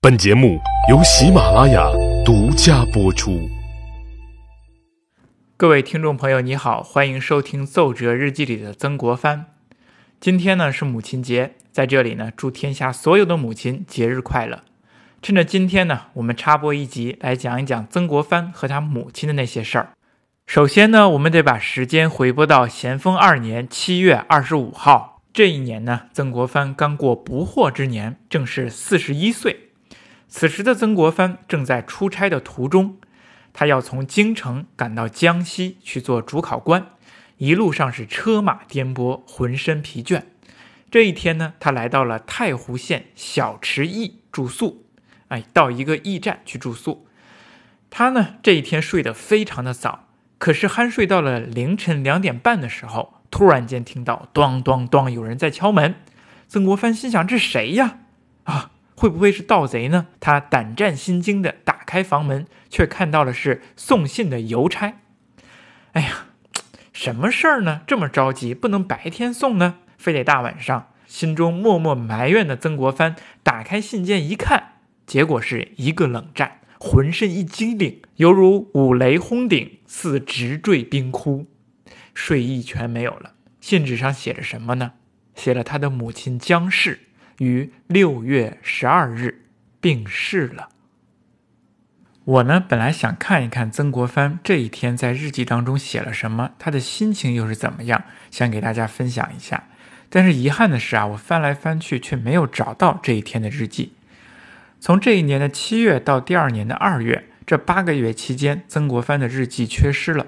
本节目由喜马拉雅独家播出。各位听众朋友，你好，欢迎收听《奏折日记》里的曾国藩。今天呢是母亲节，在这里呢祝天下所有的母亲节日快乐。趁着今天呢，我们插播一集来讲一讲曾国藩和他母亲的那些事儿。首先呢，我们得把时间回拨到咸丰二年七月二十五号，这一年呢，曾国藩刚过不惑之年，正是四十一岁。此时的曾国藩正在出差的途中，他要从京城赶到江西去做主考官，一路上是车马颠簸，浑身疲倦。这一天呢，他来到了太湖县小池驿住宿，哎，到一个驿站去住宿。他呢这一天睡得非常的早，可是酣睡到了凌晨两点半的时候，突然间听到咚咚咚有人在敲门。曾国藩心想：这谁呀？啊！会不会是盗贼呢？他胆战心惊地打开房门，却看到了是送信的邮差。哎呀，什么事儿呢？这么着急，不能白天送呢，非得大晚上。心中默默埋怨的曾国藩打开信件一看，结果是一个冷战，浑身一激灵，犹如五雷轰顶，似直坠冰窟，睡意全没有了。信纸上写着什么呢？写了他的母亲江氏。于六月十二日病逝了。我呢，本来想看一看曾国藩这一天在日记当中写了什么，他的心情又是怎么样，想给大家分享一下。但是遗憾的是啊，我翻来翻去却没有找到这一天的日记。从这一年的七月到第二年的二月，这八个月期间，曾国藩的日记缺失了。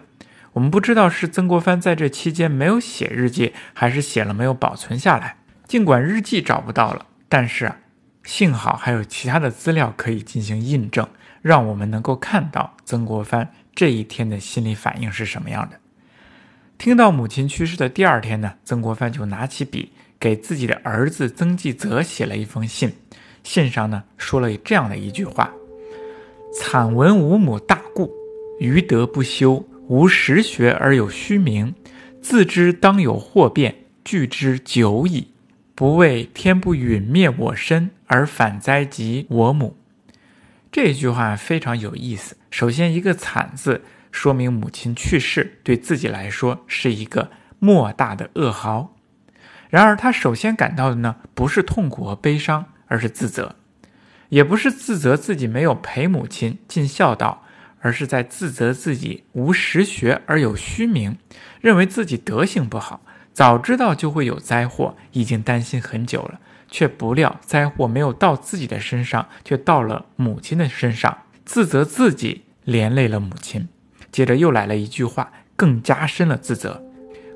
我们不知道是曾国藩在这期间没有写日记，还是写了没有保存下来。尽管日记找不到了，但是啊，幸好还有其他的资料可以进行印证，让我们能够看到曾国藩这一天的心理反应是什么样的。听到母亲去世的第二天呢，曾国藩就拿起笔给自己的儿子曾纪泽写了一封信，信上呢说了这样的一句话：“惨闻吾母大故，余德不修，无实学而有虚名，自知当有祸变，惧之久矣。”不为天不陨灭我身，而反灾及我母。这句话非常有意思。首先，一个“惨”字说明母亲去世对自己来说是一个莫大的噩耗。然而，他首先感到的呢，不是痛苦和悲伤，而是自责；也不是自责自己没有陪母亲尽孝道，而是在自责自己无实学而有虚名，认为自己德行不好。早知道就会有灾祸，已经担心很久了，却不料灾祸没有到自己的身上，却到了母亲的身上，自责自己连累了母亲。接着又来了一句话，更加深了自责。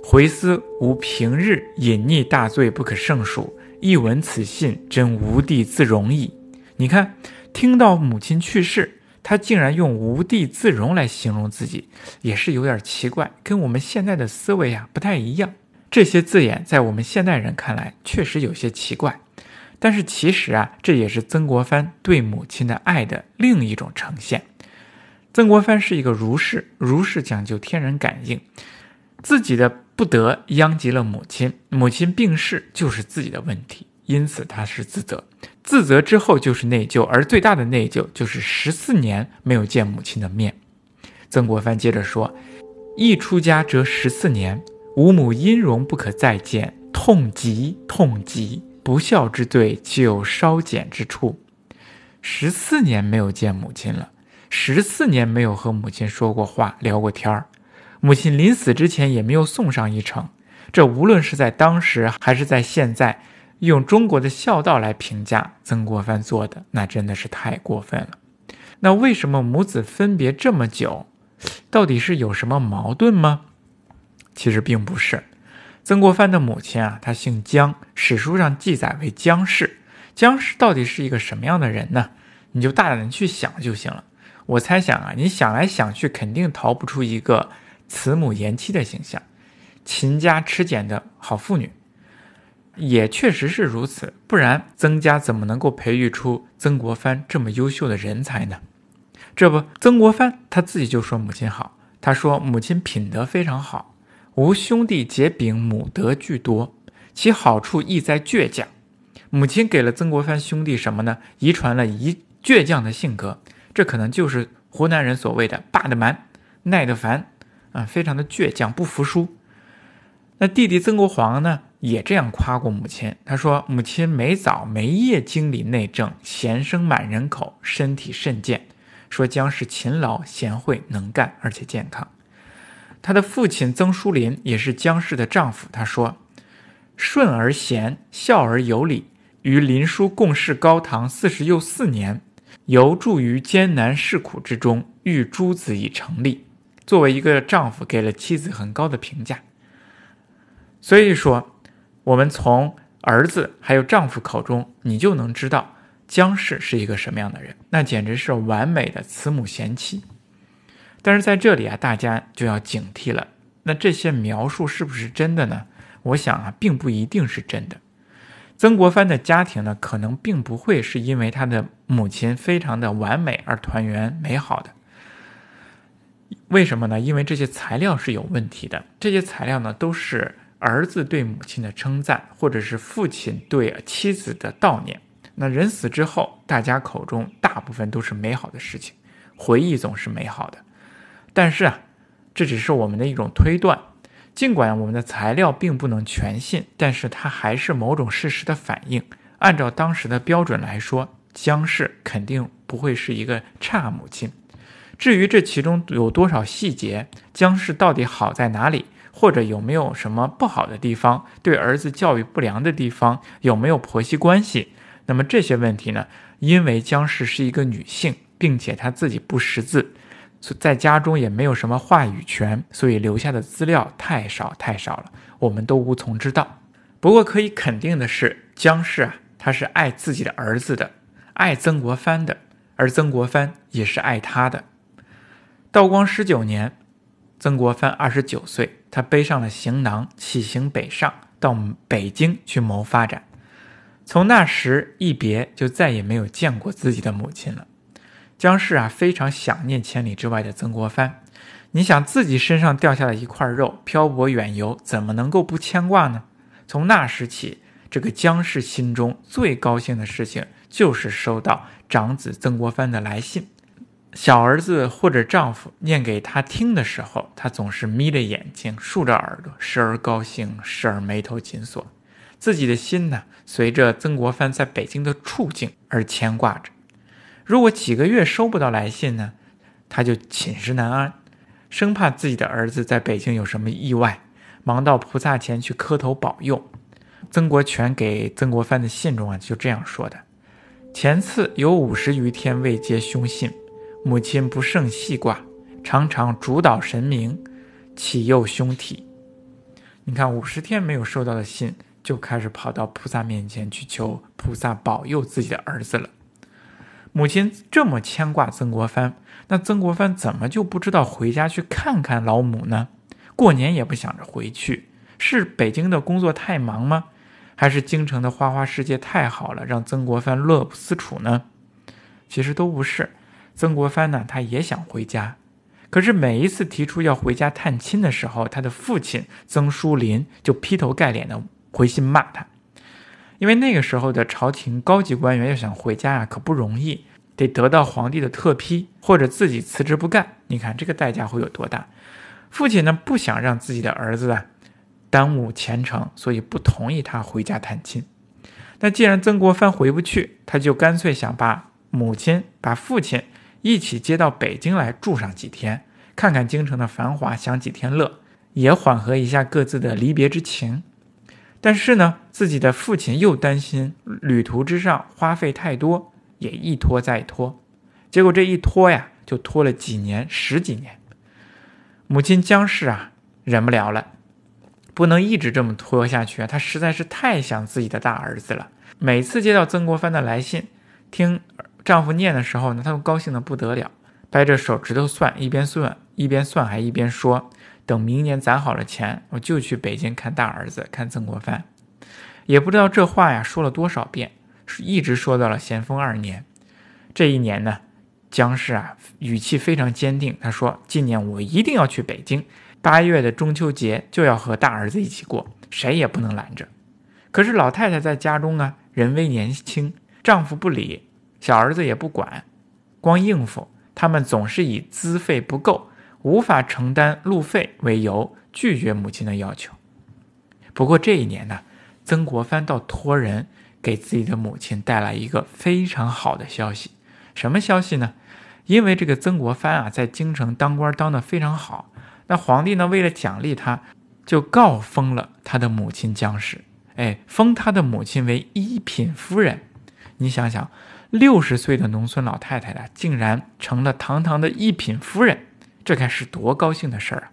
回思吾平日隐匿大罪不可胜数，一闻此信，真无地自容矣。你看，听到母亲去世，他竟然用无地自容来形容自己，也是有点奇怪，跟我们现在的思维啊不太一样。这些字眼在我们现代人看来确实有些奇怪，但是其实啊，这也是曾国藩对母亲的爱的另一种呈现。曾国藩是一个儒士，儒士讲究天人感应，自己的不得殃及了母亲，母亲病逝就是自己的问题，因此他是自责，自责之后就是内疚，而最大的内疚就是十四年没有见母亲的面。曾国藩接着说：“一出家则十四年。”吾母音容不可再见，痛极痛极，不孝之罪岂有稍减之处？十四年没有见母亲了，十四年没有和母亲说过话、聊过天儿，母亲临死之前也没有送上一程。这无论是在当时还是在现在，用中国的孝道来评价曾国藩做的，那真的是太过分了。那为什么母子分别这么久？到底是有什么矛盾吗？其实并不是，曾国藩的母亲啊，她姓姜，史书上记载为姜氏。姜氏到底是一个什么样的人呢？你就大胆的去想就行了。我猜想啊，你想来想去，肯定逃不出一个慈母贤妻的形象，勤家持俭的好妇女。也确实是如此，不然曾家怎么能够培育出曾国藩这么优秀的人才呢？这不，曾国藩他自己就说母亲好，他说母亲品德非常好。吾兄弟结秉母德俱多，其好处亦在倔强。母亲给了曾国藩兄弟什么呢？遗传了一倔强的性格，这可能就是湖南人所谓的“霸得蛮，耐得烦”，啊，非常的倔强，不服输。那弟弟曾国藩呢，也这样夸过母亲，他说：“母亲每早每夜经理内政，贤生满人口，身体甚健。”说姜氏勤劳、贤惠、能干，而且健康。他的父亲曾书林也是姜氏的丈夫，他说：“顺而贤，孝而有礼。”与林叔共事高堂四十又四年，犹助于艰难世苦之中，育诸子以成立。作为一个丈夫，给了妻子很高的评价。所以说，我们从儿子还有丈夫口中，你就能知道姜氏是一个什么样的人。那简直是完美的慈母贤妻。但是在这里啊，大家就要警惕了。那这些描述是不是真的呢？我想啊，并不一定是真的。曾国藩的家庭呢，可能并不会是因为他的母亲非常的完美而团圆美好的。为什么呢？因为这些材料是有问题的。这些材料呢，都是儿子对母亲的称赞，或者是父亲对妻子的悼念。那人死之后，大家口中大部分都是美好的事情，回忆总是美好的。但是啊，这只是我们的一种推断。尽管我们的材料并不能全信，但是它还是某种事实的反应。按照当时的标准来说，姜氏肯定不会是一个差母亲。至于这其中有多少细节，姜氏到底好在哪里，或者有没有什么不好的地方，对儿子教育不良的地方，有没有婆媳关系，那么这些问题呢？因为姜氏是一个女性，并且她自己不识字。在家中也没有什么话语权，所以留下的资料太少太少了，我们都无从知道。不过可以肯定的是，姜氏啊，他是爱自己的儿子的，爱曾国藩的，而曾国藩也是爱他的。道光十九年，曾国藩二十九岁，他背上了行囊，起行北上，到北京去谋发展。从那时一别，就再也没有见过自己的母亲了。姜氏啊，非常想念千里之外的曾国藩。你想自己身上掉下了一块肉，漂泊远游，怎么能够不牵挂呢？从那时起，这个姜氏心中最高兴的事情就是收到长子曾国藩的来信。小儿子或者丈夫念给他听的时候，他总是眯着眼睛，竖着耳朵，时而高兴，时而眉头紧锁。自己的心呢，随着曾国藩在北京的处境而牵挂着。如果几个月收不到来信呢，他就寝食难安，生怕自己的儿子在北京有什么意外，忙到菩萨前去磕头保佑。曾国荃给曾国藩的信中啊，就这样说的：前次有五十余天未接兄信，母亲不胜细挂，常常主导神明，启佑兄体。你看，五十天没有收到的信，就开始跑到菩萨面前去求菩萨保佑自己的儿子了。母亲这么牵挂曾国藩，那曾国藩怎么就不知道回家去看看老母呢？过年也不想着回去，是北京的工作太忙吗？还是京城的花花世界太好了，让曾国藩乐不思蜀呢？其实都不是。曾国藩呢，他也想回家，可是每一次提出要回家探亲的时候，他的父亲曾书林就劈头盖脸的回信骂他。因为那个时候的朝廷高级官员要想回家呀，可不容易，得得到皇帝的特批，或者自己辞职不干。你看这个代价会有多大？父亲呢不想让自己的儿子啊耽误前程，所以不同意他回家探亲。那既然曾国藩回不去，他就干脆想把母亲、把父亲一起接到北京来住上几天，看看京城的繁华，享几天乐，也缓和一下各自的离别之情。但是呢，自己的父亲又担心旅途之上花费太多，也一拖再拖，结果这一拖呀，就拖了几年、十几年。母亲姜氏啊，忍不了了，不能一直这么拖下去啊！她实在是太想自己的大儿子了。每次接到曾国藩的来信，听丈夫念的时候呢，她都高兴的不得了，掰着手指头算，一边算一边算，还一边说。等明年攒好了钱，我就去北京看大儿子，看曾国藩。也不知道这话呀说了多少遍，一直说到了咸丰二年。这一年呢，姜氏啊语气非常坚定，他说：“今年我一定要去北京，八月的中秋节就要和大儿子一起过，谁也不能拦着。”可是老太太在家中啊，人微年轻，丈夫不理，小儿子也不管，光应付。他们总是以资费不够、无法承担路费为由拒绝母亲的要求。不过这一年呢，曾国藩倒托人给自己的母亲带来一个非常好的消息。什么消息呢？因为这个曾国藩啊，在京城当官当得非常好，那皇帝呢，为了奖励他，就告封了他的母亲江氏，哎，封他的母亲为一品夫人。你想想。六十岁的农村老太太呢，竟然成了堂堂的一品夫人，这该是多高兴的事儿啊！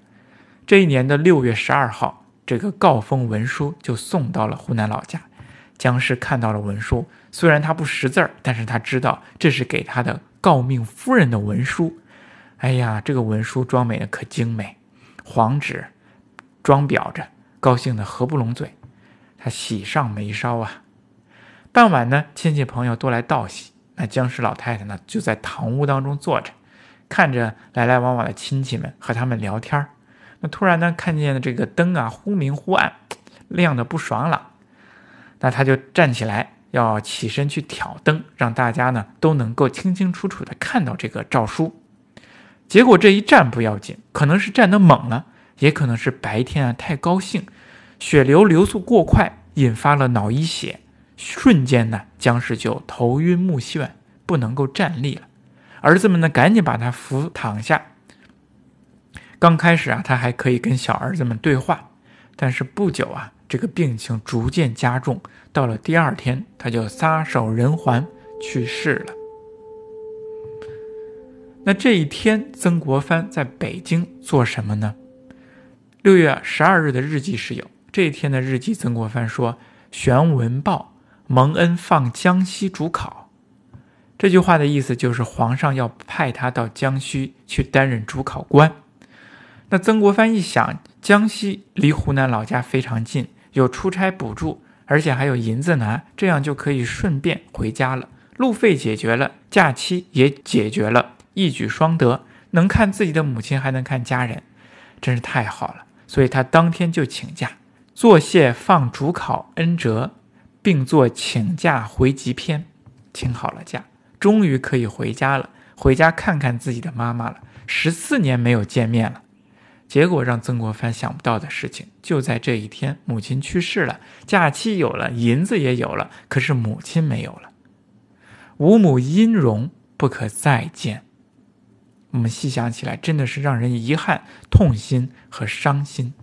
这一年的六月十二号，这个告封文书就送到了湖南老家。姜氏看到了文书，虽然他不识字儿，但是他知道这是给他的诰命夫人的文书。哎呀，这个文书装美的可精美，黄纸装裱着，高兴的合不拢嘴，他喜上眉梢啊！傍晚呢，亲戚朋友都来道喜。那僵尸老太太呢，就在堂屋当中坐着，看着来来往往的亲戚们和他们聊天那突然呢，看见这个灯啊忽明忽暗，亮的不爽朗。那他就站起来，要起身去挑灯，让大家呢都能够清清楚楚的看到这个诏书。结果这一站不要紧，可能是站得猛了，也可能是白天啊太高兴，血流流速过快，引发了脑溢血。瞬间呢，姜氏就头晕目眩，不能够站立了。儿子们呢，赶紧把他扶躺下。刚开始啊，他还可以跟小儿子们对话，但是不久啊，这个病情逐渐加重。到了第二天，他就撒手人寰，去世了。那这一天，曾国藩在北京做什么呢？六月十二日的日记是有这一天的日记。曾国藩说：“玄文报。”蒙恩放江西主考，这句话的意思就是皇上要派他到江西去担任主考官。那曾国藩一想，江西离湖南老家非常近，有出差补助，而且还有银子拿，这样就可以顺便回家了。路费解决了，假期也解决了，一举双得，能看自己的母亲，还能看家人，真是太好了。所以他当天就请假，作谢放主考恩泽。并作请假回籍篇，请好了假，终于可以回家了。回家看看自己的妈妈了，十四年没有见面了。结果让曾国藩想不到的事情就在这一天，母亲去世了，假期有了，银子也有了，可是母亲没有了。无母音容不可再见。我们细想起来，真的是让人遗憾、痛心和伤心。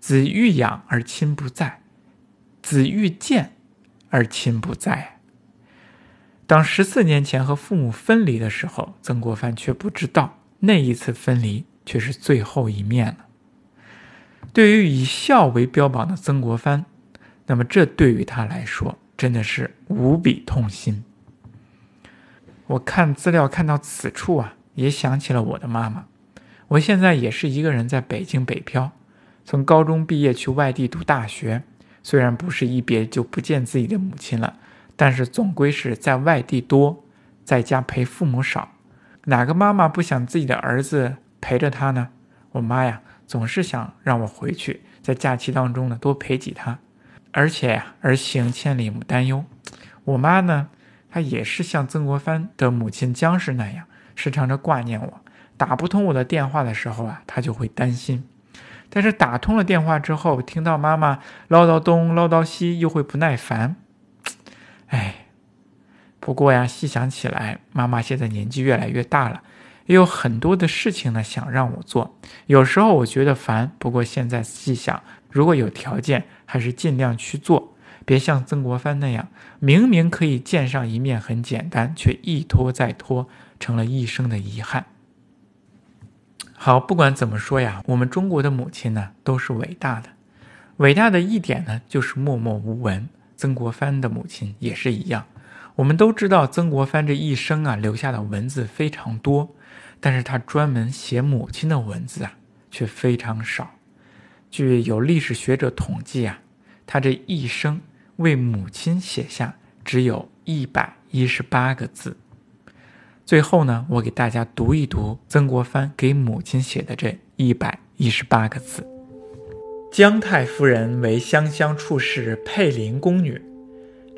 子欲养而亲不在，子欲见。而亲不在。当十四年前和父母分离的时候，曾国藩却不知道那一次分离却是最后一面了。对于以孝为标榜的曾国藩，那么这对于他来说真的是无比痛心。我看资料看到此处啊，也想起了我的妈妈。我现在也是一个人在北京北漂，从高中毕业去外地读大学。虽然不是一别就不见自己的母亲了，但是总归是在外地多，在家陪父母少。哪个妈妈不想自己的儿子陪着他呢？我妈呀，总是想让我回去，在假期当中呢多陪几他。而且呀，儿行千里母担忧。我妈呢，她也是像曾国藩的母亲姜氏那样，时常的挂念我。打不通我的电话的时候啊，她就会担心。但是打通了电话之后，听到妈妈唠叨东唠叨西，又会不耐烦。哎，不过呀，细想起来，妈妈现在年纪越来越大了，也有很多的事情呢想让我做。有时候我觉得烦，不过现在细想，如果有条件，还是尽量去做，别像曾国藩那样，明明可以见上一面很简单，却一拖再拖，成了一生的遗憾。好，不管怎么说呀，我们中国的母亲呢都是伟大的，伟大的一点呢就是默默无闻。曾国藩的母亲也是一样。我们都知道曾国藩这一生啊留下的文字非常多，但是他专门写母亲的文字啊却非常少。据有历史学者统计啊，他这一生为母亲写下只有一百一十八个字。最后呢，我给大家读一读曾国藩给母亲写的这一百一十八个字：姜太夫人为湘乡处士佩林宫女，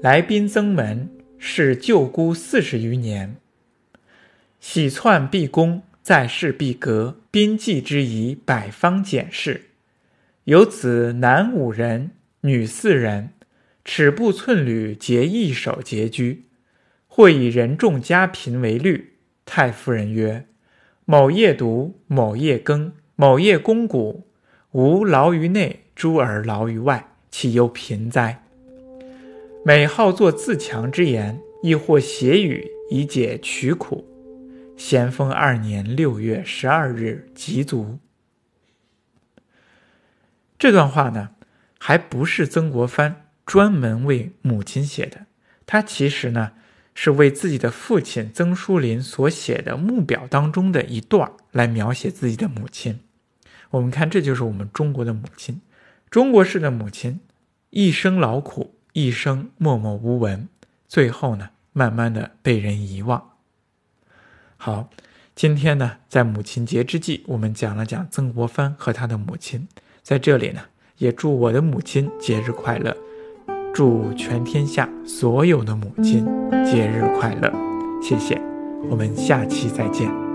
来宾增门，是舅姑四十余年。喜窜毕恭，在世必革，宾祭之仪，百方检视。有子男五人，女四人，尺布寸缕，结一手拮据。或以人众家贫为虑。太夫人曰：“某夜读，某夜耕，某夜肱骨，吾劳于内，诸儿劳于外，岂忧贫哉？”每好作自强之言，亦或写语以解曲苦。咸丰二年六月十二日疾卒。这段话呢，还不是曾国藩专门为母亲写的，他其实呢是为自己的父亲曾书林所写的墓表当中的一段来描写自己的母亲。我们看，这就是我们中国的母亲，中国式的母亲，一生劳苦，一生默默无闻，最后呢，慢慢的被人遗忘。好，今天呢，在母亲节之际，我们讲了讲曾国藩和他的母亲。在这里呢，也祝我的母亲节日快乐，祝全天下所有的母亲节日快乐。谢谢，我们下期再见。